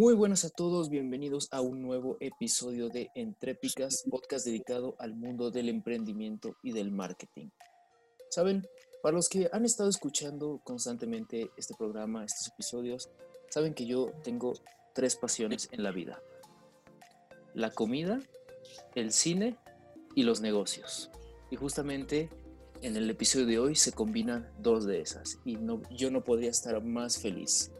Muy buenas a todos, bienvenidos a un nuevo episodio de Entrépicas, podcast dedicado al mundo del emprendimiento y del marketing. Saben, para los que han estado escuchando constantemente este programa, estos episodios, saben que yo tengo tres pasiones en la vida. La comida, el cine y los negocios. Y justamente en el episodio de hoy se combinan dos de esas y no, yo no podría estar más feliz.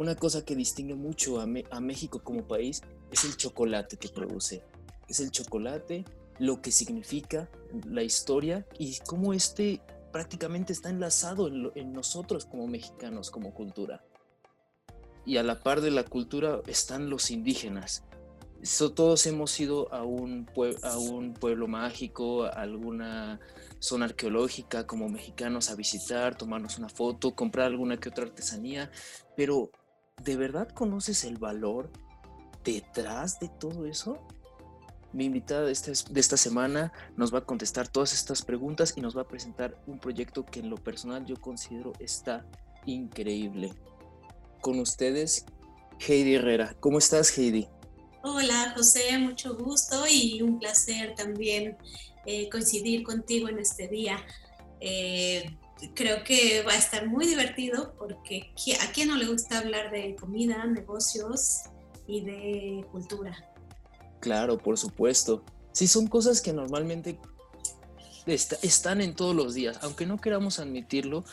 Una cosa que distingue mucho a, México como país es el chocolate que produce. Es el chocolate, lo que significa la historia y cómo este prácticamente está enlazado en, en, nosotros como mexicanos, como cultura. Y a la par de la cultura están los indígenas, todos hemos ido a un, a un pueblo mágico, a alguna zona arqueológica como mexicanos a visitar, tomarnos una foto, comprar alguna que otra artesanía, pero ¿de verdad conoces el valor detrás de todo eso? Mi invitada de, este, de esta semana nos va a contestar todas estas preguntas y nos va a presentar un proyecto que en lo personal yo considero está increíble. Con ustedes, Heidi Herrera. ¿Cómo estás, Heidi? Hola José, mucho gusto y un placer también eh, coincidir contigo en este día. Eh, creo que va a estar muy divertido porque a quién no le gusta hablar de comida, negocios y de cultura. Claro, por supuesto. Sí, son cosas que normalmente están en todos los días, aunque no queramos admitirlo,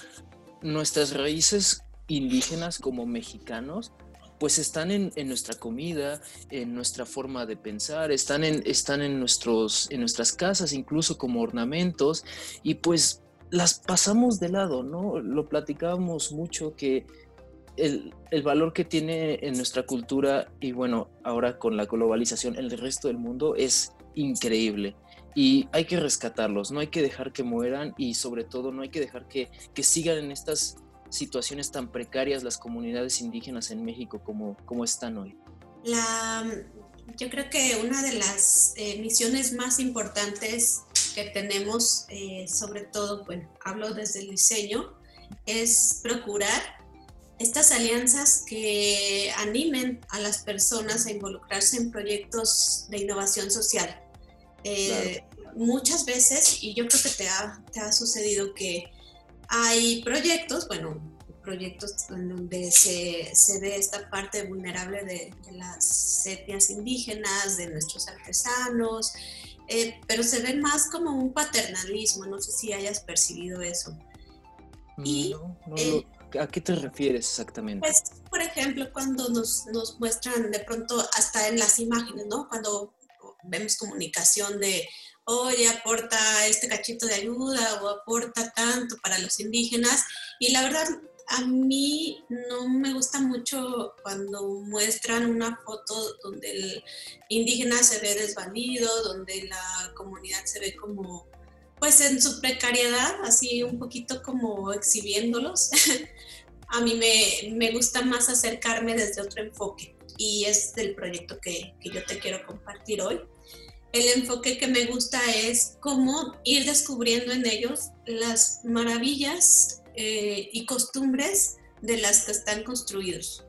nuestras raíces indígenas como mexicanos pues están en, nuestra comida, en nuestra forma de pensar, están, en, están en, nuestros, en nuestras casas incluso como ornamentos y pues las pasamos de lado, ¿no? Lo platicábamos mucho que el, el, valor que tiene en nuestra cultura y bueno, ahora con la globalización el resto del mundo es increíble. Y hay que rescatarlos, no hay que dejar que mueran y sobre todo no hay que dejar que, que sigan en estas situaciones tan precarias las comunidades indígenas en México como, como están hoy? La, yo creo que una de las eh, misiones más importantes que tenemos, eh, sobre todo, bueno, hablo desde el diseño, es procurar estas alianzas que animen a las personas a involucrarse en proyectos de innovación social. Eh, muchas veces, y yo creo que te ha, te ha sucedido que hay proyectos, bueno, proyectos en donde se, se ve esta parte vulnerable de, las etnias indígenas, de nuestros artesanos, eh, pero se ve más como un paternalismo, no sé si hayas percibido eso. Y, eh, ¿A qué te refieres exactamente? Pues, por ejemplo, cuando nos, nos muestran de pronto hasta en las imágenes, ¿no? Cuando vemos comunicación de, oye, aporta este cachito de ayuda o aporta tanto para los indígenas. Y la verdad, a mí no me gusta mucho cuando muestran una foto donde el indígena se ve desvalido, donde la comunidad se ve como, pues en su precariedad, así un poquito como exhibiéndolos. a mí me, me, gusta más acercarme desde otro enfoque y es el proyecto que, que yo te quiero compartir hoy el enfoque que me gusta es cómo ir descubriendo en ellos las maravillas eh, y costumbres de las que están construidos.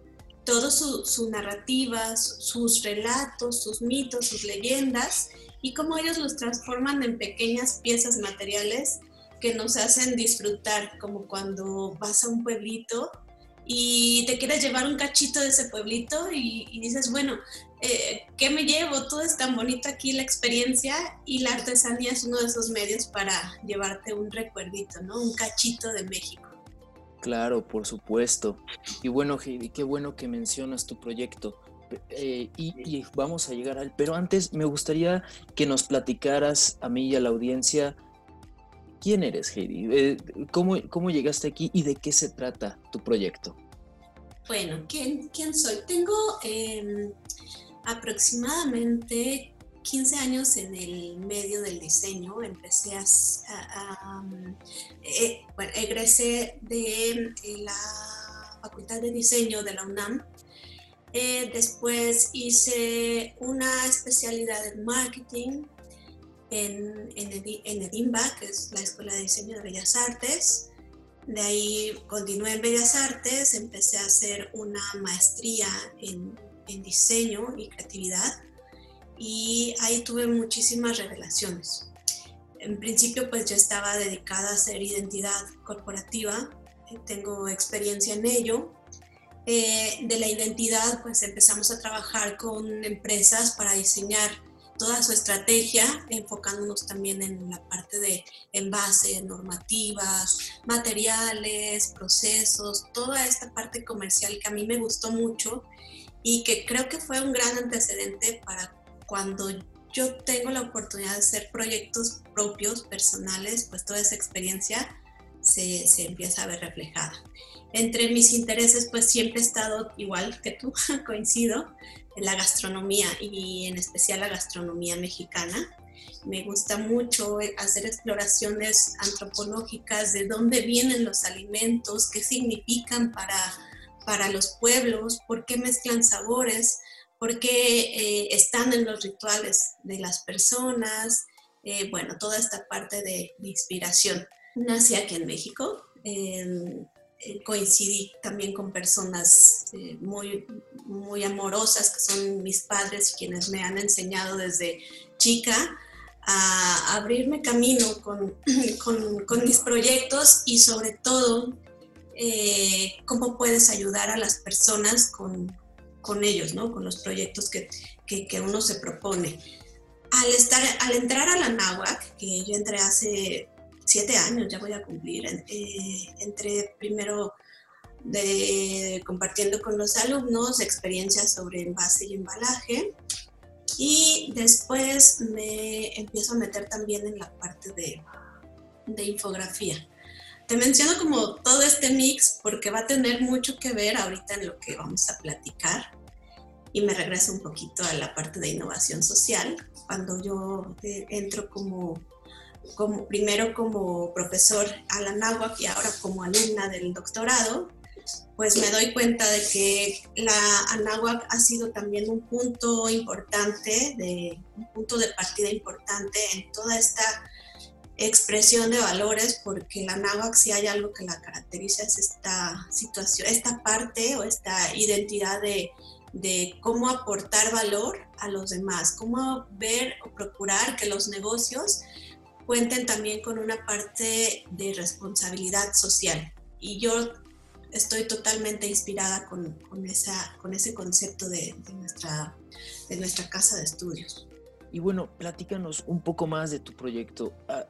Todo su, su narrativa, sus relatos, sus mitos, sus leyendas y cómo ellos los transforman en pequeñas piezas materiales que nos hacen disfrutar, como cuando vas a un pueblito y te quieres llevar un cachito de ese pueblito y, y dices, bueno, eh, ¿qué me llevo? Todo es tan bonito aquí, la experiencia y la artesanía es uno de esos medios para llevarte un recuerdito, ¿no? Un cachito de México. Claro, por supuesto. Y bueno, Heidi, qué bueno que mencionas tu proyecto. Eh, y, vamos a llegar al... Pero antes me gustaría que nos platicaras a mí y a la audiencia quién eres, Heidi, eh, cómo, cómo llegaste aquí y de qué se trata tu proyecto. Bueno, ¿quién, quién soy? Tengo em, aproximadamente 15 años en el medio del diseño. Empecé a, eh, bueno, egresé de la Facultad de Diseño de la UNAM. Eh, después hice una especialidad en marketing en, en, en Edimba, que es la Escuela de Diseño de Bellas Artes. De ahí continué en Bellas Artes, empecé a hacer una maestría en en diseño y creatividad y ahí tuve muchísimas revelaciones. En principio pues yo estaba dedicada a hacer identidad corporativa, tengo experiencia en ello. Eh, de la identidad pues empezamos a trabajar con empresas para diseñar toda su estrategia, enfocándonos también en la parte de envase, normativas, materiales, procesos, toda esta parte comercial que a mí me gustó mucho y que creo que fue un gran antecedente para cuando yo tengo la oportunidad de hacer proyectos propios, personales, pues toda esa experiencia se, se empieza a ver reflejada. Entre mis intereses, pues siempre he estado igual que tú, coincido, la gastronomía y en especial la gastronomía mexicana. Me gusta mucho hacer exploraciones antropológicas de dónde vienen los alimentos, qué significan para, para los pueblos, por qué mezclan sabores, por qué eh, están en los rituales de las personas, eh, bueno, toda esta parte de, inspiración. Nací aquí en México, coincidí también con personas eh, muy, muy amorosas, que son mis padres y quienes me han enseñado desde chica a abrirme camino con, con, mis proyectos y sobre todo eh, cómo puedes ayudar a las personas con, con ellos, ¿no? con los proyectos que, que, que, uno se propone. Al, estar, al entrar a la náhuac, que yo entré hace siete años ya voy a cumplir. Eh, entré primero de, compartiendo con los alumnos experiencias sobre envase y embalaje y después me empiezo a meter también en la parte de, de infografía. Te menciono como todo este mix porque va a tener mucho que ver ahorita en lo que vamos a platicar y me regreso un poquito a la parte de innovación social. Cuando yo eh, entro como como, primero como profesor a la náhuatl y ahora como alumna del doctorado, pues me doy cuenta de que la Anáhuac ha sido también un punto importante, de, un punto de partida importante en toda esta expresión de valores, porque la Anáhuac si hay algo que la caracteriza es esta situación, esta parte o esta identidad de, de cómo aportar valor a los demás, cómo ver o procurar que los negocios cuenten también con una parte de responsabilidad social. Y yo estoy totalmente inspirada con, con, esa, con ese concepto de, nuestra, de nuestra casa de estudios. Y bueno, platícanos un poco más de tu proyecto. Ah,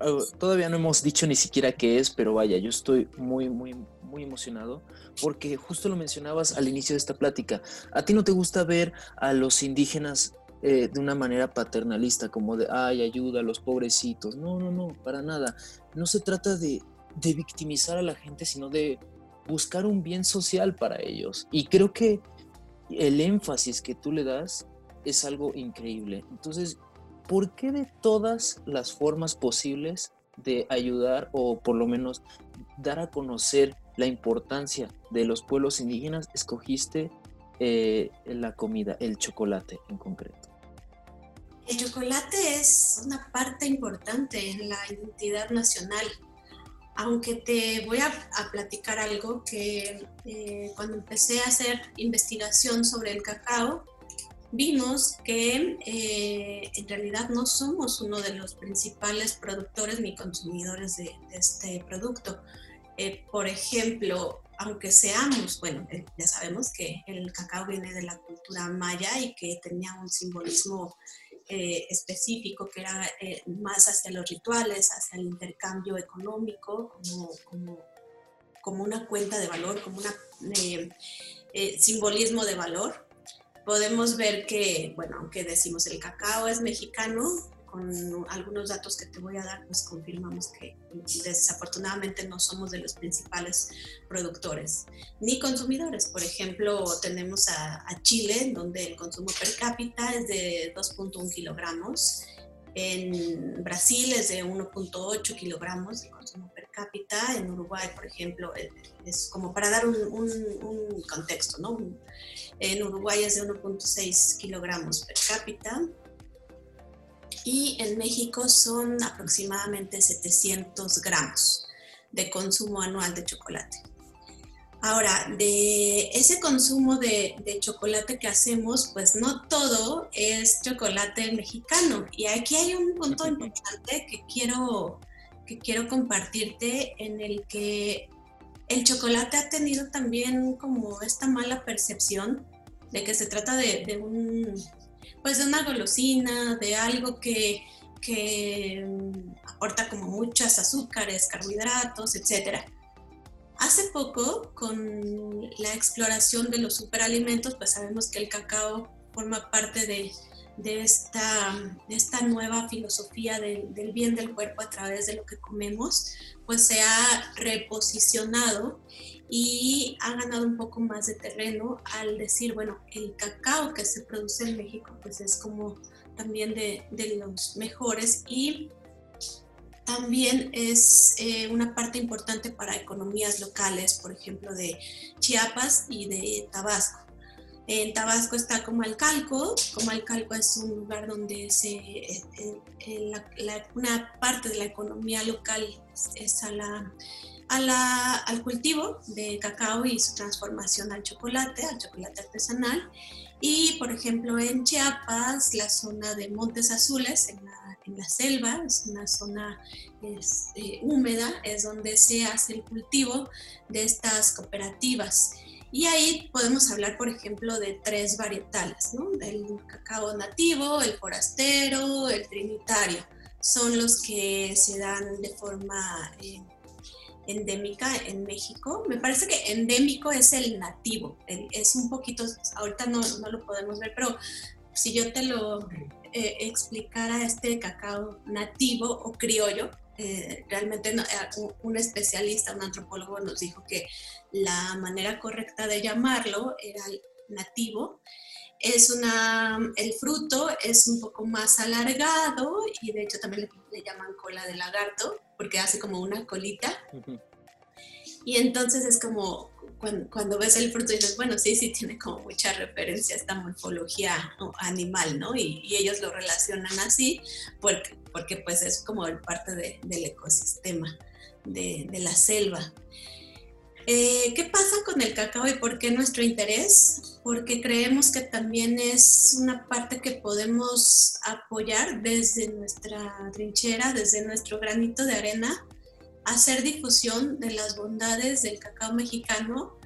ah, todavía no hemos dicho ni siquiera qué es, pero vaya, yo estoy muy, muy, muy emocionado porque justo lo mencionabas al inicio de esta plática. ¿A ti no te gusta ver a los indígenas eh, de una manera paternalista, como de, ay, ayuda a los pobrecitos. No, no, no, para nada. No se trata de, de victimizar a la gente, sino de buscar un bien social para ellos. Y creo que el énfasis que tú le das es algo increíble. Entonces, ¿por qué de todas las formas posibles de ayudar o por lo menos dar a conocer la importancia de los pueblos indígenas, escogiste eh, la comida, el chocolate en concreto? El chocolate es una parte importante en la identidad nacional, aunque te voy a, platicar algo que eh, cuando empecé a hacer investigación sobre el cacao, vimos que eh, en realidad no somos uno de los principales productores ni consumidores de, este producto. Eh, por ejemplo, aunque seamos, bueno, ya sabemos que el cacao viene de la cultura maya y que tenía un simbolismo eh, específico que era eh, más hacia los rituales, hacia el intercambio económico, como, como, una cuenta de valor, como un eh, simbolismo de valor. Podemos ver que, bueno, aunque decimos el cacao es mexicano, con algunos datos que te voy a dar, pues confirmamos que desafortunadamente no somos de los principales productores ni consumidores. Por ejemplo, tenemos a, Chile, donde el consumo per cápita es de 2.1 kilogramos. En Brasil es de 1.8 kilogramos de consumo per cápita. En Uruguay, por ejemplo, es como para dar un, un contexto, ¿no? En Uruguay es de 1.6 kilogramos per cápita y en México son aproximadamente 700 gramos de consumo anual de chocolate. Ahora, de ese consumo de, chocolate que hacemos, pues no todo es chocolate mexicano. Y aquí hay un punto importante que quiero, que quiero compartirte en el que el chocolate ha tenido también como esta mala percepción de que se trata de, un, pues de una golosina, de algo que, que aporta como muchas azúcares, carbohidratos, etcétera. Hace poco, con la exploración de los superalimentos, pues sabemos que el cacao forma parte de, esta, esta, nueva filosofía del bien del cuerpo a través de lo que comemos, pues se ha reposicionado y ha ganado un poco más de terreno al decir, bueno, el cacao que se produce en México, pues es como también de, de los mejores y también es eh, una parte importante para economías locales, por ejemplo, de Chiapas y de Tabasco. En Tabasco está Comalcalco. Comalcalco es un lugar donde se, eh, eh, una parte de la economía local es a la, a la, al cultivo de cacao y su transformación al chocolate, al chocolate artesanal. Y, por ejemplo, en Chiapas, la zona de Montes Azules, en la en la selva, es una zona este, húmeda, es donde se hace el cultivo de estas cooperativas. Y ahí podemos hablar, por ejemplo, de tres varietales, ¿no? Del cacao nativo, el forastero, el trinitario. Son los que se dan de forma eh, endémica en México. Me parece que endémico es el nativo. es un poquito, ahorita no, no, lo podemos ver, pero si yo te lo eh, explicara este cacao nativo o criollo. Eh, realmente eh, un, especialista, un antropólogo nos dijo que la manera correcta de llamarlo era nativo. Es una, el fruto es un poco más alargado y de hecho también le, llaman cola de lagarto porque hace como una colita. Y entonces es como cuando, ves el fruto dices, bueno, sí, sí tiene como mucha referencia a esta morfología animal, ¿no? Y, ellos lo relacionan así porque, porque pues es como parte del ecosistema de, la selva. Eh, ¿Qué pasa con el cacao y por qué nuestro interés? Porque creemos que también es una parte que podemos apoyar desde nuestra trinchera, desde nuestro granito de arena, hacer difusión de las bondades del cacao mexicano,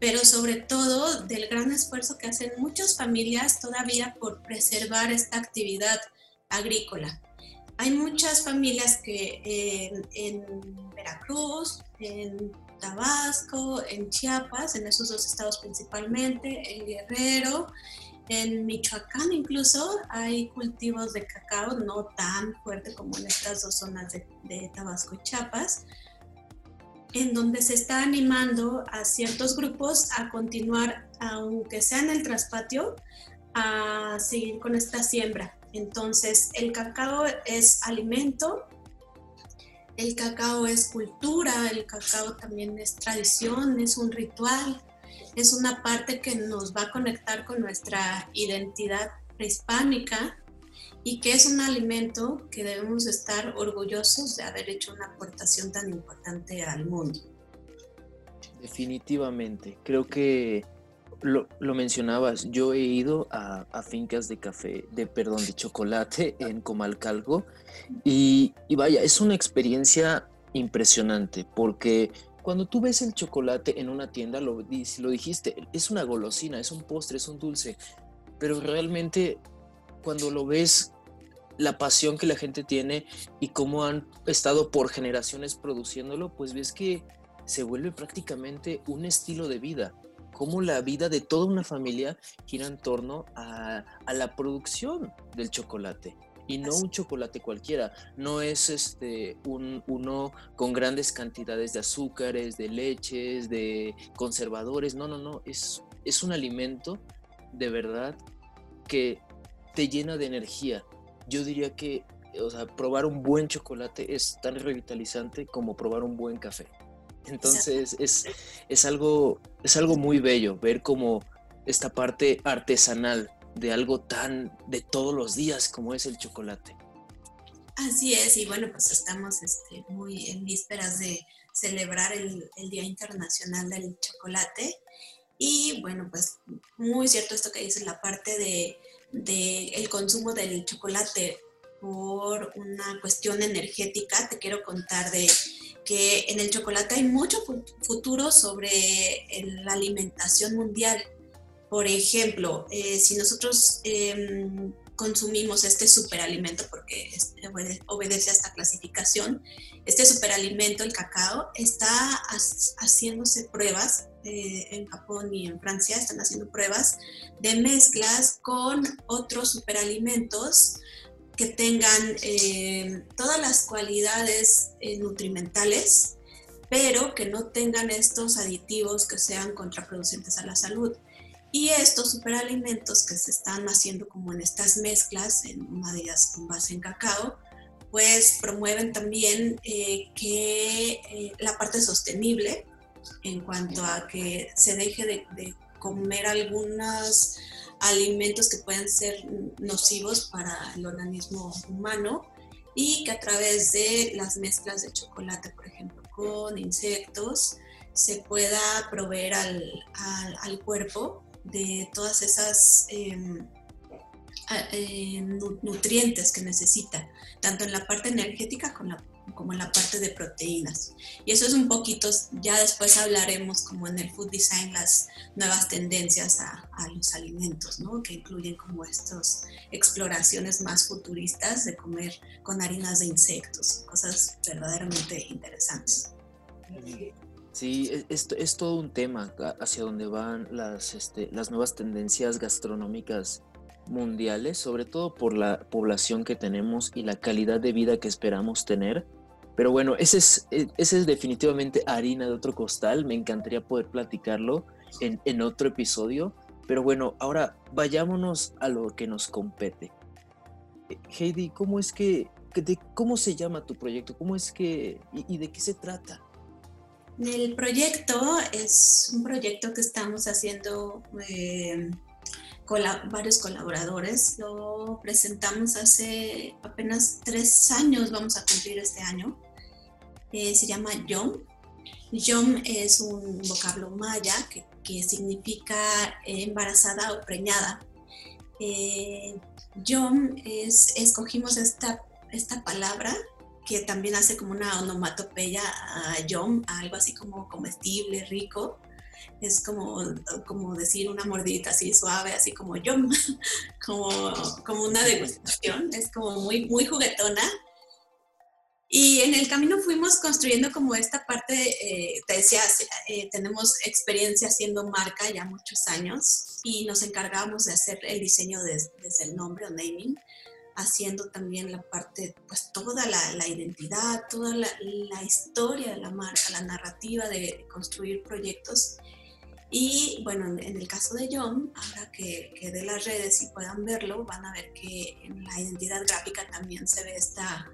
pero sobre todo del gran esfuerzo que hacen muchas familias todavía por preservar esta actividad agrícola. Hay muchas familias que en, Veracruz, en Tabasco, en Chiapas, en esos dos estados principalmente, en Guerrero, en Michoacán incluso hay cultivos de cacao, no tan fuerte como en estas dos zonas de, Tabasco y Chiapas, en donde se está animando a ciertos grupos a continuar, aunque sea en el traspatio, a seguir con esta siembra. Entonces, el cacao es alimento, el cacao es cultura, el cacao también es tradición, es un ritual, es una parte que nos va a conectar con nuestra identidad prehispánica y que es un alimento que debemos estar orgullosos de haber hecho una aportación tan importante al mundo. Definitivamente, creo que lo, mencionabas, yo he ido a, fincas de café, de perdón, de chocolate en Comalcalco y, y vaya, es una experiencia impresionante porque cuando tú ves el chocolate en una tienda, lo, lo dijiste, es una golosina, es un postre, es un dulce, pero realmente cuando lo ves, la pasión que la gente tiene y cómo han estado por generaciones produciéndolo, pues ves que se vuelve prácticamente un estilo de vida, cómo la vida de toda una familia gira en torno a, a la producción del chocolate y no un chocolate cualquiera, no es este un, uno con grandes cantidades de azúcares, de leches, de conservadores, no, no, no, es, es un alimento de verdad que te llena de energía. Yo diría que, o sea, probar un buen chocolate es tan revitalizante como probar un buen café. Entonces es, es, algo, es algo muy bello ver como esta parte artesanal de algo tan de todos los días como es el chocolate. Así es, y bueno, pues estamos este, muy en vísperas de celebrar el, Día Internacional del Chocolate. Y bueno, pues muy cierto esto que dice la parte de, de el consumo del chocolate por una cuestión energética. Te quiero contar de que en el chocolate hay mucho futuro sobre la alimentación mundial. Por ejemplo, eh, si nosotros em, consumimos este superalimento, porque obedece a esta clasificación, este superalimento, el cacao, está haciéndose pruebas eh, en Japón y en Francia, están haciendo pruebas de mezclas con otros superalimentos que tengan eh, todas las cualidades eh, nutrimentales, pero que no tengan estos aditivos que sean contraproducentes a la salud. Y estos superalimentos que se están haciendo como en estas mezclas, en ellas con base en cacao, pues promueven también eh, que la parte sostenible en cuanto a que se deje de, de comer algunas alimentos que pueden ser nocivos para el organismo humano y que a través de las mezclas de chocolate, por ejemplo, con insectos, se pueda proveer al, al, cuerpo de todas esas em, eh, nutrientes que necesita, tanto en la parte energética como la como en la parte de proteínas. Y eso es un poquito, ya después hablaremos como en el food design, las nuevas tendencias a, a los alimentos, ¿no? que incluyen como estas exploraciones más futuristas de comer con harinas de insectos, cosas verdaderamente interesantes. Sí, e, es, es todo un tema hacia donde van las, este, las nuevas tendencias gastronómicas mundiales, sobre todo por la población que tenemos y la calidad de vida que esperamos tener. Pero bueno, ese es, e, ese es definitivamente harina de otro costal. Me encantaría poder platicarlo en, en otro episodio. Pero bueno, ahora vayámonos a lo que nos compete. Heidi, ¿cómo es que, de, cómo se llama tu proyecto? ¿Cómo es que, y, de qué se trata? El proyecto es un proyecto que estamos haciendo eh, varios colaboradores. Lo presentamos hace apenas tres años, vamos a cumplir este año. Eh, se llama Yom. Yom es un vocablo maya que, que significa embarazada o preñada. Eh, Yom es, escogimos esta, esta palabra que también hace como una onomatopeya a Yom, algo así como comestible, rico es como, como decir una mordidita así suave, así como yo, como, como una degustación, es como muy, muy juguetona. Y en el camino fuimos construyendo como esta parte, eh, te decía, eh, tenemos experiencia haciendo marca ya muchos años y nos encargábamos de hacer el diseño desde el nombre o naming, haciendo también la parte, pues toda la, la identidad, toda la, la, historia de la marca, la narrativa de construir proyectos. Y bueno, en el caso de John, ahora que, que, de las redes y puedan verlo, van a ver que en la identidad gráfica también se ve esta,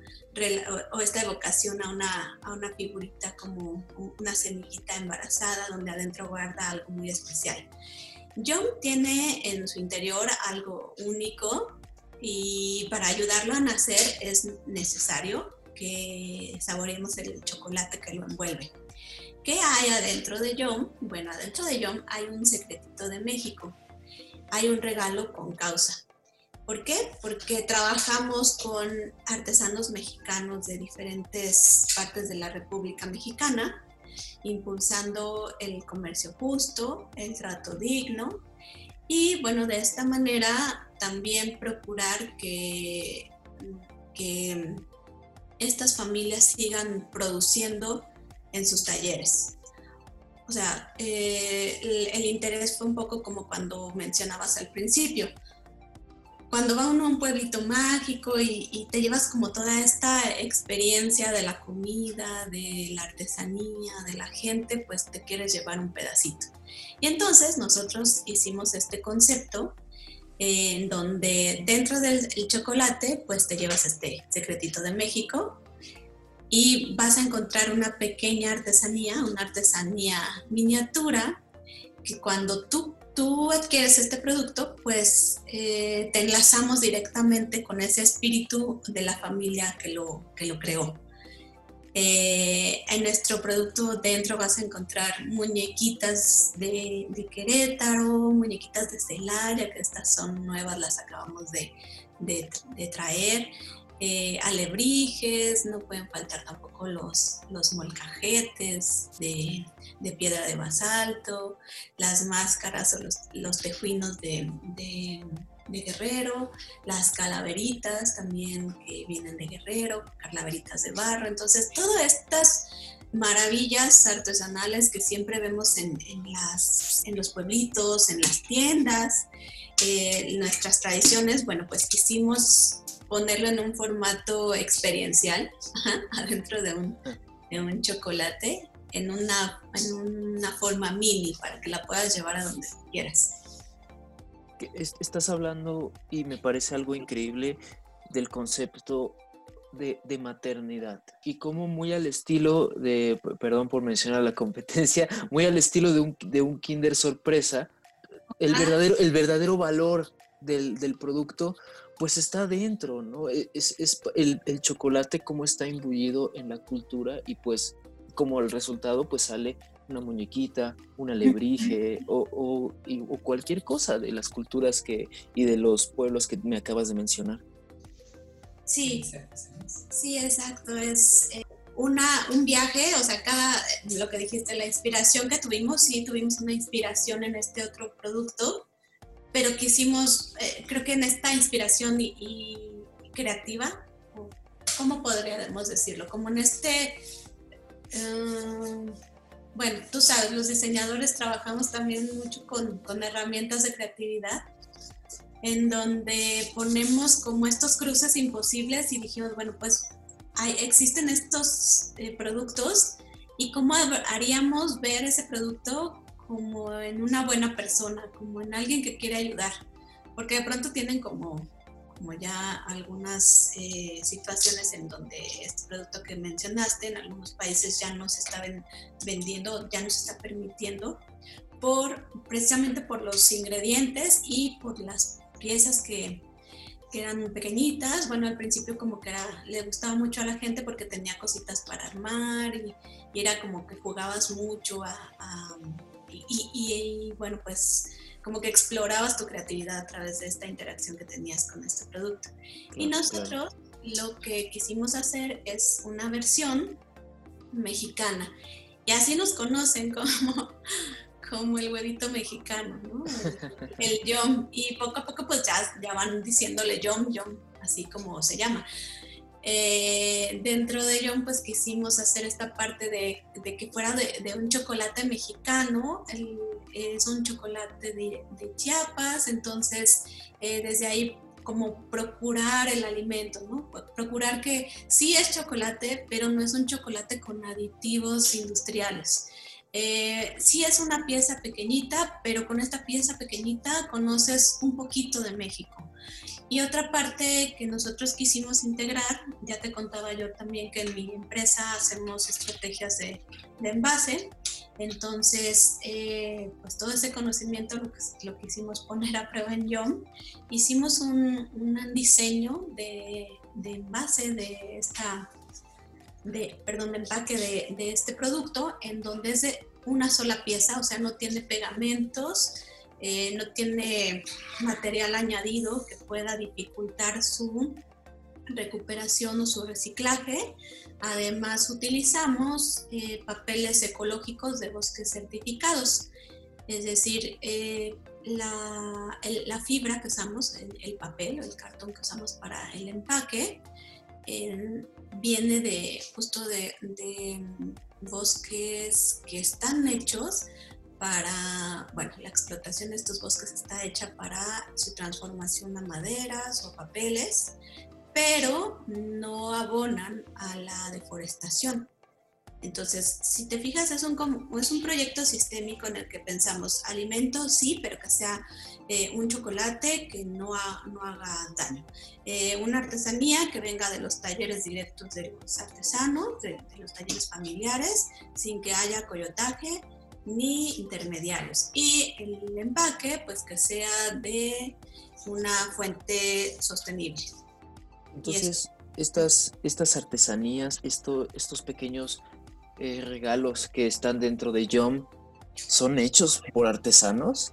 o esta evocación a una, a una figurita como una semillita embarazada donde adentro guarda algo muy especial. John tiene en su interior algo único y para ayudarlo a nacer es necesario que saboreemos el chocolate que lo envuelve. ¿Qué hay adentro de Yom? Bueno, adentro de Yom hay un secretito de México. Hay un regalo con causa. ¿Por qué? Porque trabajamos con artesanos mexicanos de diferentes partes de la República Mexicana, impulsando el comercio justo, el trato digno y bueno, de esta manera también procurar que, estas familias sigan produciendo en sus talleres. O sea, eh, el, interés fue un poco como cuando mencionabas al principio. Cuando va uno a un pueblito mágico y, te llevas como toda esta experiencia de la comida, de la artesanía, de la gente, pues te quieres llevar un pedacito. Y entonces nosotros hicimos este concepto en donde dentro del chocolate, pues te llevas este secretito de México, y vas a encontrar una pequeña artesanía, una artesanía miniatura, que cuando tú, tú adquieres este producto, pues eh, te enlazamos directamente con ese espíritu de la familia que lo, que lo creó. Eh, en nuestro producto dentro vas a encontrar muñequitas de, Querétaro, muñequitas de Celaya, que estas son nuevas, las acabamos de, traer. Eh, alebrijes, no pueden faltar tampoco los, los molcajetes de, piedra de basalto, las máscaras o los, los tejuinos de, de Guerrero, las calaveritas también que vienen de Guerrero, calaveritas de barro. Entonces, todas estas maravillas artesanales que siempre vemos en, las, en los pueblitos, en las tiendas, eh, nuestras tradiciones, bueno, pues quisimos ponerlo en un formato experiencial, adentro de un, de un chocolate, en una, en una forma mini para que la puedas llevar a donde quieras estás hablando y me parece algo increíble del concepto de, maternidad y como muy al estilo de, perdón por mencionar la competencia, muy al estilo de un, de un Kinder sorpresa, el verdadero, el verdadero valor del, producto pues está dentro, ¿no? E, es, el, el, chocolate como está imbuido en la cultura y pues como el resultado pues sale una muñequita, un alebrije o, o, cualquier cosa de las culturas que, y de los pueblos que me acabas de mencionar. Sí, sí, exacto. Es eh, una, un viaje, o sea, cada, lo que dijiste, la inspiración que tuvimos, sí, tuvimos una inspiración en este otro producto, pero quisimos, eh, creo que en esta inspiración y, creativa, ¿cómo podríamos decirlo? Como en este... Em, bueno, tú sabes, los diseñadores trabajamos también mucho con, herramientas de creatividad, en donde ponemos como estos cruces imposibles y dijimos, bueno, pues hay, existen estos eh, productos y cómo haríamos ver ese producto como en una buena persona, como en alguien que quiere ayudar, porque de pronto tienen como como ya algunas eh, situaciones en donde este producto que mencionaste en algunos países ya no se está vendiendo, ya no se está permitiendo, por, precisamente por los ingredientes y por las piezas que, que eran pequeñitas. Bueno, al principio como que era, le gustaba mucho a la gente porque tenía cositas para armar y, era como que jugabas mucho a, y, y, bueno, pues como que explorabas tu creatividad a través de esta interacción que tenías con este producto. y nosotros lo que quisimos hacer es una versión mexicana. Y así nos conocen como, como el huevito mexicano, ¿no? El, yom. Y poco a poco pues ya, ya van diciéndole yom, yom, así como se llama. Eh, dentro de ello, pues quisimos hacer esta parte de, que fuera de, un chocolate mexicano, es un chocolate de, Chiapas, entonces eh, desde ahí como procurar el alimento, ¿no? Procurar que sí es chocolate, pero no es un chocolate con aditivos industriales. Eh, sí es una pieza pequeñita, pero con esta pieza pequeñita conoces un poquito de México. Y otra parte que nosotros quisimos integrar, ya te contaba yo también que en mi empresa hacemos estrategias de, envase, entonces eh, pues todo ese conocimiento lo, que, lo quisimos poner a prueba en YOM. Hicimos un, diseño de, envase de esta, de, perdón, de empaque de, de este producto en donde es de una sola pieza, o sea, no tiene pegamentos, eh, no tiene material añadido que pueda dificultar su recuperación o su reciclaje. Además, utilizamos eh, papeles ecológicos de bosques certificados, es decir, eh, la, fibra que usamos, el, papel o el cartón que usamos para el empaque, viene de justo de bosques que están hechos para, bueno, la explotación de estos bosques está hecha para su transformación a maderas o papeles, pero no abonan a la deforestación. Entonces, si te fijas, es un, es un proyecto sistémico en el que pensamos alimentos, sí, pero que sea eh, un chocolate que no, no haga daño. Eh, una artesanía que venga de los talleres directos de los artesanos, de, de los talleres familiares, sin que haya coyotaje ni intermediarios. Y el empaque, pues que sea de una fuente sostenible. Entonces, estas, estas artesanías, esto, estos pequeños eh, regalos que están dentro de Yom, son hechos por artesanos?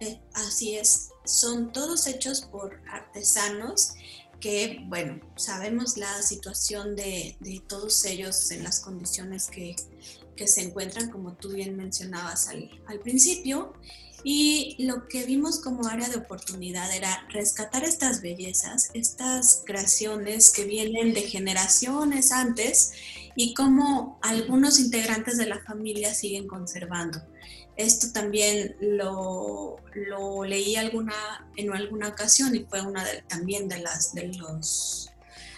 Eh, así es, son todos hechos por artesanos que, bueno, sabemos la situación de, todos ellos en las condiciones que, se encuentran, como tú bien mencionabas al, al principio, y lo que vimos como área de oportunidad era rescatar estas bellezas, estas creaciones que vienen de generaciones antes y cómo algunos integrantes de la familia siguen conservando. Esto también lo, lo leí alguna, en alguna ocasión y fue una también de, las, de los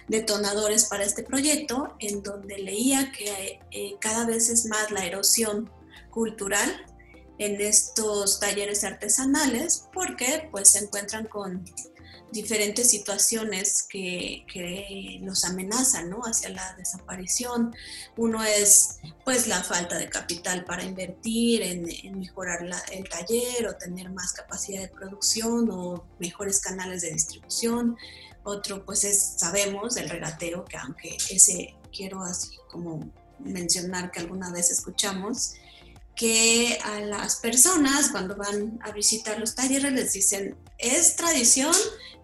detonadores para este proyecto, en donde leía que eh, cada vez es más la erosión cultural en estos talleres artesanales porque pues se encuentran con diferentes situaciones que, que, los amenazan ¿no? hacia la desaparición. Uno es pues la falta de capital para invertir en, mejorar el taller o tener más capacidad de producción o mejores canales de distribución. Otro pues es, sabemos, el regateo, que aunque ese quiero así como mencionar que alguna vez escuchamos, que a las personas cuando van a visitar los talleres les dicen, es tradición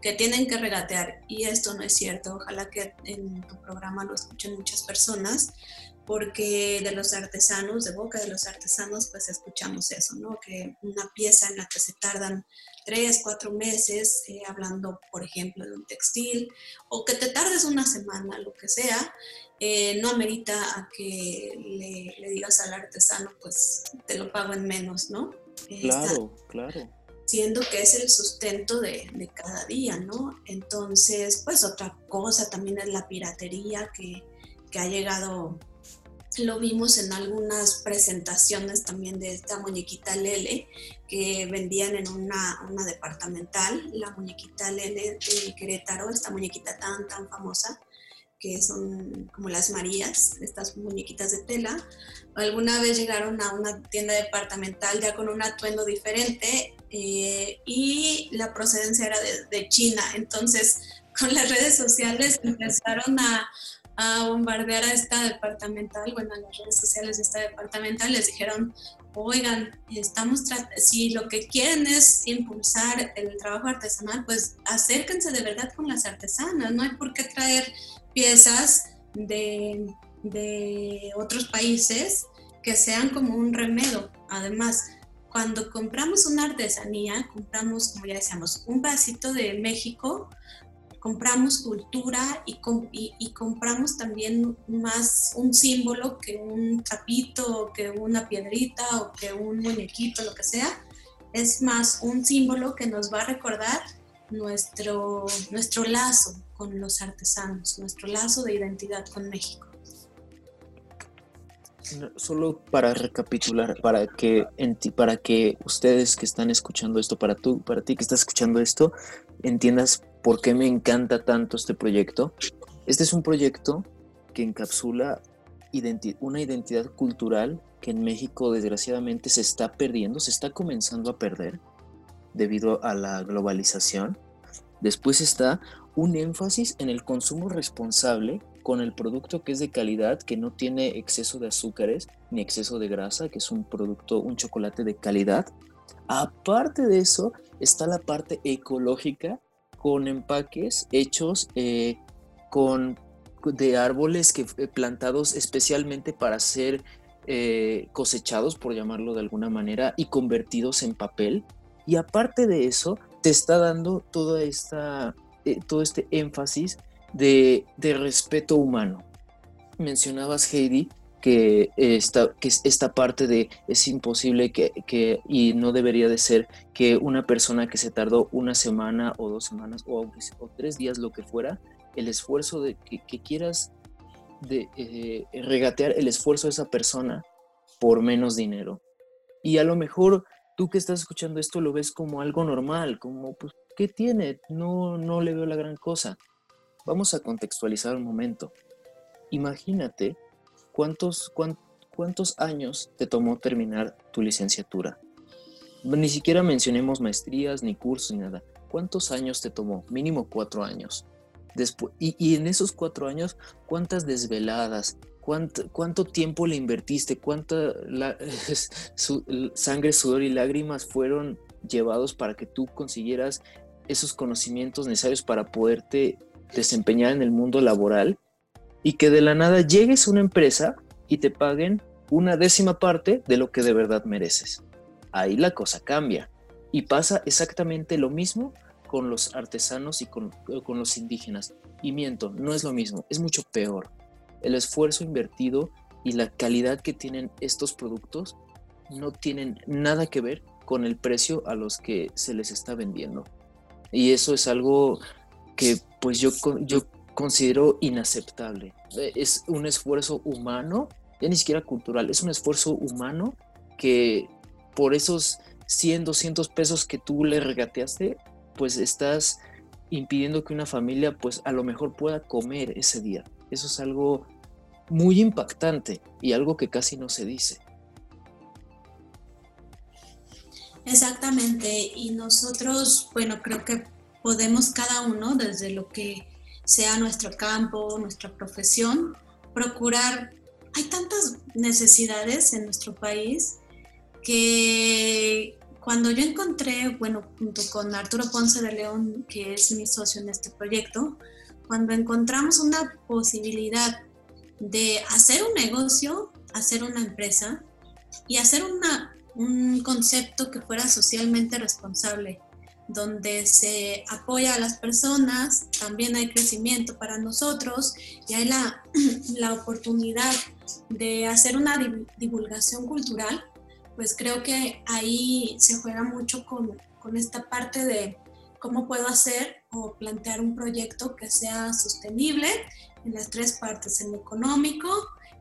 que tienen que regatear y esto no es cierto. Ojalá que en tu programa lo escuchen muchas personas porque de los artesanos, de boca de los artesanos, pues escuchamos eso, ¿no? Que una pieza en la que se tardan tres, cuatro meses, eh, hablando, por ejemplo, de un textil, o que te tardes una semana, lo que sea, eh, no amerita a que le, digas al artesano, pues te lo pago en menos, ¿no? Claro, claro. Siendo que es el sustento de, de, cada día, ¿no? Entonces, pues otra cosa también es la piratería que, que ha llegado lo vimos en algunas presentaciones también de esta muñequita Lele que vendían en una, una departamental, la muñequita Lele de Querétaro, esta muñequita tan, tan famosa que son como las Marías, estas muñequitas de tela. Alguna vez llegaron a una tienda departamental ya con un atuendo diferente eh, y la procedencia era de, de, China. Entonces, con las redes sociales empezaron a, a bombardear a esta departamental, bueno, a las redes sociales de esta departamental, les dijeron, oigan, estamos si lo que quieren es impulsar el trabajo artesanal, pues acérquense de verdad con las artesanas, no hay por qué traer piezas de, otros países que sean como un remedio. Además, cuando compramos una artesanía, compramos, como ya decíamos, un vasito de México, compramos cultura y, y, compramos también más un símbolo que un trapito, que una piedrita o que un muñequito, lo que sea. Es más un símbolo que nos va a recordar nuestro, nuestro lazo con los artesanos, nuestro lazo de identidad con México. Solo para recapitular, para que, para que ustedes que están escuchando esto, para, tú, para ti que estás escuchando esto, entiendas por qué me encanta tanto este proyecto. Este es un proyecto que encapsula una identidad cultural que en México desgraciadamente se está perdiendo, se está comenzando a perder debido a la globalización. Después está un énfasis en el consumo responsable con el producto que es de calidad, que no tiene exceso de azúcares ni exceso de grasa, que es un producto, un chocolate de calidad. Aparte de eso, está la parte ecológica con empaques hechos eh, con, de árboles que, eh, plantados especialmente para ser eh, cosechados, por llamarlo de alguna manera, y convertidos en papel. Y aparte de eso, te está dando toda esta, todo este énfasis de, de, respeto humano. Mencionabas, Heidi, que esta, que esta parte de es imposible que, que, y no debería de ser que una persona que se tardó una semana o dos semanas o, o tres días, lo que fuera, el esfuerzo de que, quieras de, eh, regatear el esfuerzo de esa persona por menos dinero. Y a lo mejor tú que estás escuchando esto lo ves como algo normal, como, pues, ¿qué tiene? No, no le veo la gran cosa. Vamos a contextualizar un momento. Imagínate ¿cuántos, cuántos años te tomó terminar tu licenciatura? Ni siquiera mencionemos maestrías, ni cursos, ni nada. ¿Cuántos años te tomó? Mínimo cuatro años. Después, y, en esos cuatro años, ¿cuántas desveladas? ¿Cuánto, tiempo le invertiste? ¿Cuánta sangre, sudor y lágrimas fueron llevados para que tú consiguieras esos conocimientos necesarios para poderte desempeñar en el mundo laboral? Y que de la nada llegues a una empresa y te paguen una décima parte de lo que de verdad mereces. Ahí la cosa cambia. Y pasa exactamente lo mismo con los artesanos y con, con los indígenas. Y miento, no es lo mismo, es mucho peor. El esfuerzo invertido y la calidad que tienen estos productos no tienen nada que ver con el precio a los que se les está vendiendo. Y eso es algo que pues yo, yo considero inaceptable. Es un esfuerzo humano, ya ni siquiera cultural, es un esfuerzo humano que por esos 100, 200 pesos que tú le regateaste, pues estás impidiendo que una familia pues a lo mejor pueda comer ese día. Eso es algo muy impactante y algo que casi no se dice. Exactamente, y nosotros, bueno, creo que podemos cada uno, desde lo que sea nuestro campo, nuestra profesión, procurar, hay tantas necesidades en nuestro país que cuando yo encontré, bueno, junto con Arturo Ponce de León, que es mi socio en este proyecto, cuando encontramos una posibilidad de hacer un negocio, hacer una empresa y hacer una, un concepto que fuera socialmente responsable, donde se apoya a las personas, también hay crecimiento para nosotros y hay la, la oportunidad de hacer una divulgación cultural pues creo que ahí se juega mucho con, con esta parte de cómo puedo hacer o plantear un proyecto que sea sostenible en las tres partes, en lo económico,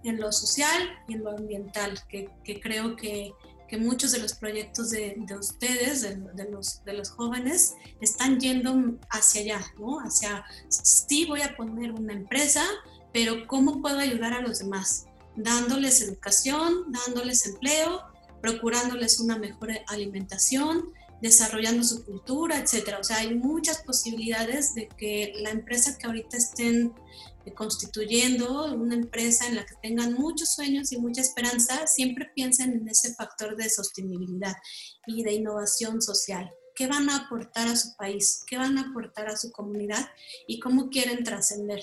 en lo social y en lo ambiental, que, que creo que, que, muchos de los proyectos de, de ustedes, de, de, los, de los jóvenes, están yendo hacia allá, ¿no? Hacia, sí voy a poner una empresa, pero ¿cómo puedo ayudar a los demás? Dándoles educación, dándoles empleo procurándoles una mejor alimentación, desarrollando su cultura, etcétera. O sea, hay muchas posibilidades de que la empresa que ahorita estén constituyendo, una empresa en la que tengan muchos sueños y mucha esperanza, siempre piensen en ese factor de sostenibilidad y de innovación social. ¿Qué van a aportar a su país? ¿Qué van a aportar a su comunidad? ¿Y cómo quieren trascender?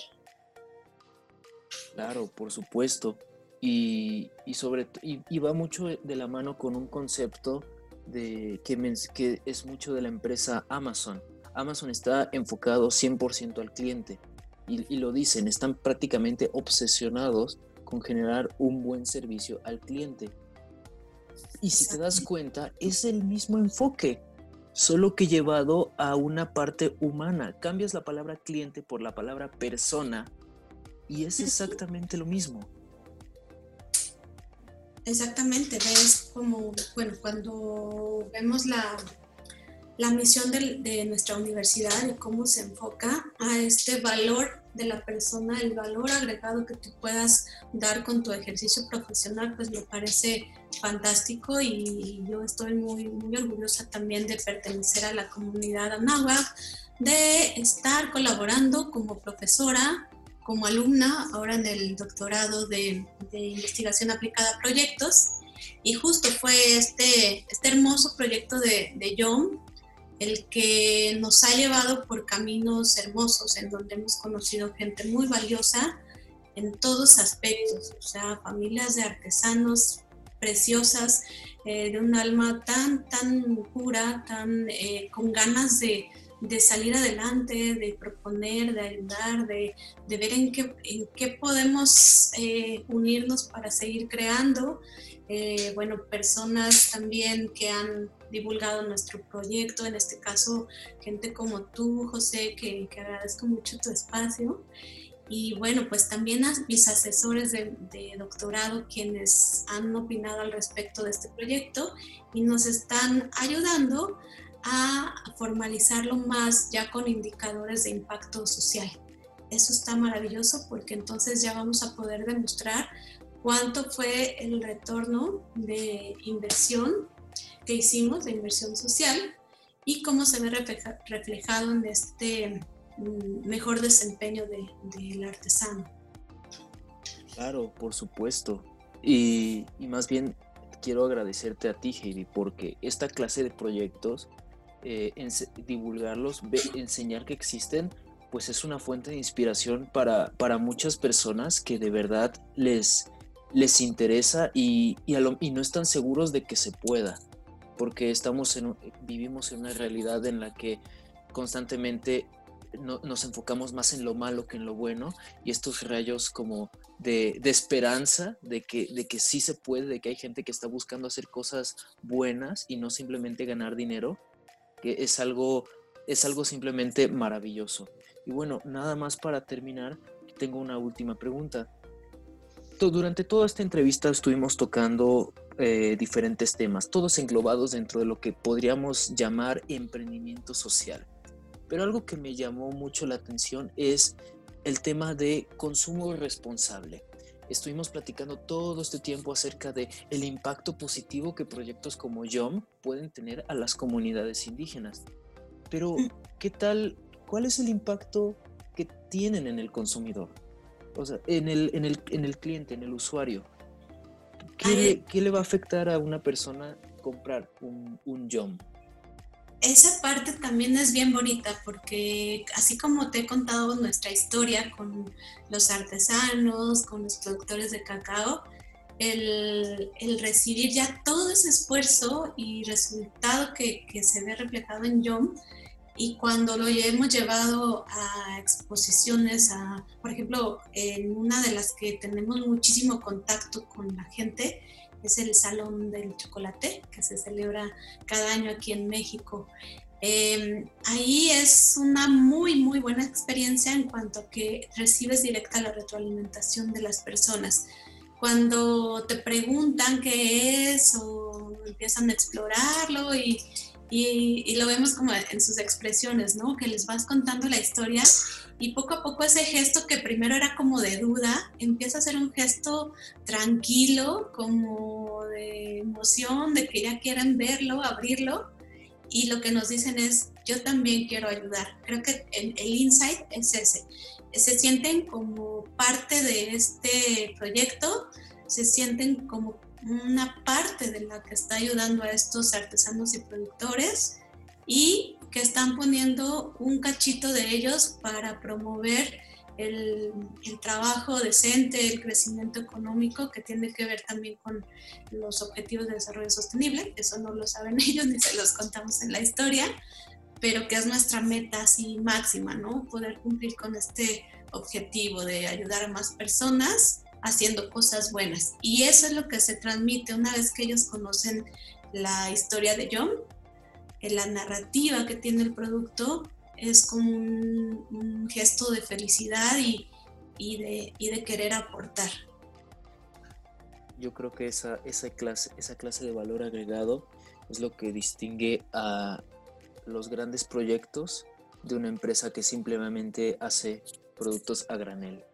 Claro, por supuesto y, sobre, y, va mucho de la mano con un concepto de, que, que es mucho de la empresa Amazon. Amazon está enfocado 100% al cliente y, y, lo dicen, están prácticamente obsesionados con generar un buen servicio al cliente. Y si te das cuenta, es el mismo enfoque, solo que llevado a una parte humana. Cambias la palabra cliente por la palabra persona y es exactamente lo mismo. Exactamente, ves como, bueno, cuando vemos la, la misión de, nuestra universidad y cómo se enfoca a este valor de la persona, el valor agregado que tú puedas dar con tu ejercicio profesional, pues me parece fantástico y yo estoy muy, muy orgullosa también de pertenecer a la comunidad anáhuac, de estar colaborando como profesora como alumna ahora en el doctorado de, investigación aplicada a proyectos. Y justo fue este, este hermoso proyecto de, de John el que nos ha llevado por caminos hermosos en donde hemos conocido gente muy valiosa en todos aspectos, o sea, familias de artesanos preciosas, eh, de un alma tan, tan pura, tan eh, con ganas de, de salir adelante, de proponer, de ayudar, de, ver en qué, en qué podemos eh, unirnos para seguir creando. Eh, bueno, personas también que han divulgado nuestro proyecto, en este caso gente como tú, José, que, agradezco mucho tu espacio. Y bueno, pues también a mis asesores de, de, doctorado quienes han opinado al respecto de este proyecto y nos están ayudando a formalizarlo más ya con indicadores de impacto social. Eso está maravilloso porque entonces ya vamos a poder demostrar cuánto fue el retorno de inversión que hicimos, de inversión social, y cómo se ve reflejado en este mejor desempeño del artesano. Claro, por supuesto. Y, más bien quiero agradecerte a ti, Heidi, porque esta clase de proyectos, eh, divulgarlos, enseñar que existen, pues es una fuente de inspiración para, para muchas personas que de verdad les, les interesa y, y, no están seguros de que se pueda, porque estamos en, vivimos en una realidad en la que constantemente nos enfocamos más en lo malo que en lo bueno y estos rayos como de, esperanza de que, de que sí se puede, de que hay gente que está buscando hacer cosas buenas y no simplemente ganar dinero, que es algo, es algo simplemente maravilloso. Y bueno, nada más para terminar, tengo una última pregunta. Durante toda esta entrevista estuvimos tocando eh, diferentes temas, todos englobados dentro de lo que podríamos llamar emprendimiento social. Pero algo que me llamó mucho la atención es el tema de consumo responsable. Estuvimos platicando todo este tiempo acerca de el impacto positivo que proyectos como YOM pueden tener a las comunidades indígenas. Pero, mm. ¿qué tal? ¿Cuál es el impacto que tienen en el consumidor? O sea, en el, en el, en el cliente, en el usuario. ¿Qué, ¿Qué, le va a afectar a una persona comprar un, un YOM? esa parte también es bien bonita porque así como te he contado nuestra historia con los artesanos, con los productores de cacao, el, recibir ya todo ese esfuerzo y resultado que, se ve reflejado en Yom y cuando lo hemos llevado a exposiciones, a, por ejemplo, en una de las que tenemos muchísimo contacto con la gente, es el Salón del Chocolate, que se celebra cada año aquí en México. Em, ahí es una muy, muy buena experiencia en cuanto a que recibes directa la retroalimentación de las personas. Cuando te preguntan qué es o empiezan a explorarlo y, y, y lo vemos como en sus expresiones, ¿no? Que les vas contando la historia y poco a poco ese gesto que primero era como de duda, empieza a ser un gesto tranquilo, como de emoción, de que ya quieren verlo, abrirlo. Y lo que nos dicen es, yo también quiero ayudar. Creo que el, el insight es ese. Se sienten como parte de este proyecto, se sienten como una parte de la que está ayudando a estos artesanos y productores y que están poniendo un cachito de ellos para promover el, trabajo decente, el crecimiento económico, que tiene que ver también con los objetivos de desarrollo sostenible, eso no lo saben ellos ni se los contamos en la historia, pero que es nuestra meta así máxima, ¿no? Poder cumplir con este objetivo de ayudar a más personas haciendo cosas buenas. Y eso es lo que se transmite una vez que ellos conocen la historia de John, la narrativa que tiene el producto es como un, gesto de felicidad y, de, querer aportar. Yo creo que esa, clase, esa clase de valor agregado es lo que distingue a los grandes proyectos de una empresa que simplemente hace productos a granel.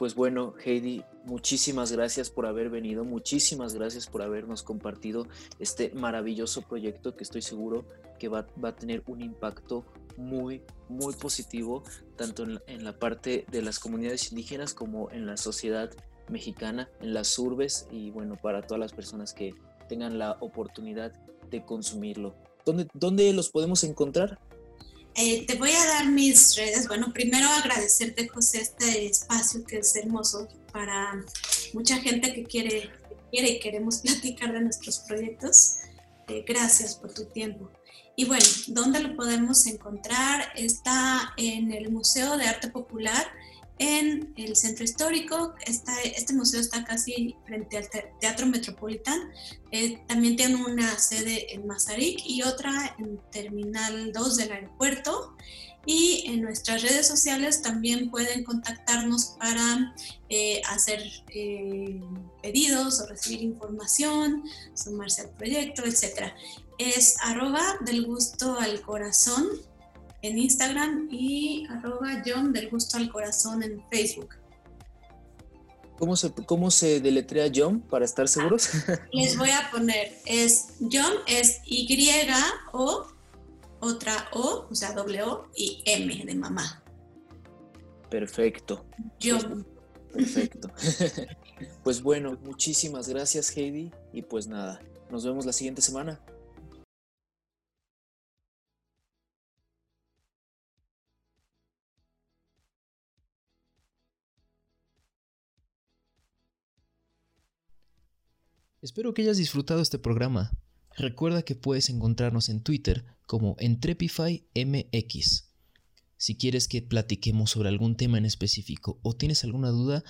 Pues bueno, Heidi, muchísimas gracias por haber venido, muchísimas gracias por habernos compartido este maravilloso proyecto que estoy seguro que va, a tener un impacto muy, muy positivo, tanto en la, parte de las comunidades indígenas como en la sociedad mexicana, en las urbes y bueno, para todas las personas que tengan la oportunidad de consumirlo. ¿Dónde, dónde los podemos encontrar? Eh, te voy a dar mis redes. Bueno, primero agradecerte, José, este espacio que es hermoso para mucha gente que quiere, quiere y queremos platicar de nuestros proyectos. Eh, gracias por tu tiempo. Y bueno, ¿dónde lo podemos encontrar? Está en el Museo de Arte Popular en el centro histórico. este museo está casi frente al Teatro Metropolitán. Eh, también tiene una sede en Mazarik y otra en Terminal 2 del aeropuerto. Y en nuestras redes sociales también pueden contactarnos para eh, hacer eh, pedidos o recibir información, sumarse al proyecto, etc. Es arroba del gusto al corazón en Instagram y arroba John del gusto al corazón en Facebook. ¿Cómo se, ¿Cómo se deletrea John para estar seguros? les voy a poner, es John es Y o otra O, o sea, doble O y M de mamá. Perfecto. Pues, perfecto. pues bueno, muchísimas gracias Heidi y pues nada, nos vemos la siguiente semana. Espero que hayas disfrutado este programa. Recuerda que puedes encontrarnos en Twitter como EntrepifyMX. Si quieres que platiquemos sobre algún tema en específico o tienes alguna duda,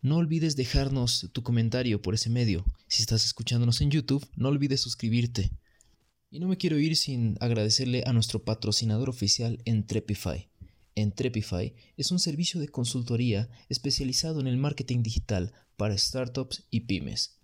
no olvides dejarnos tu comentario por ese medio. Si estás escuchándonos en YouTube, no olvides suscribirte. Y no me quiero ir sin agradecerle a nuestro patrocinador oficial Entrepify. Entrepify es un servicio de consultoría especializado en el marketing digital para startups y pymes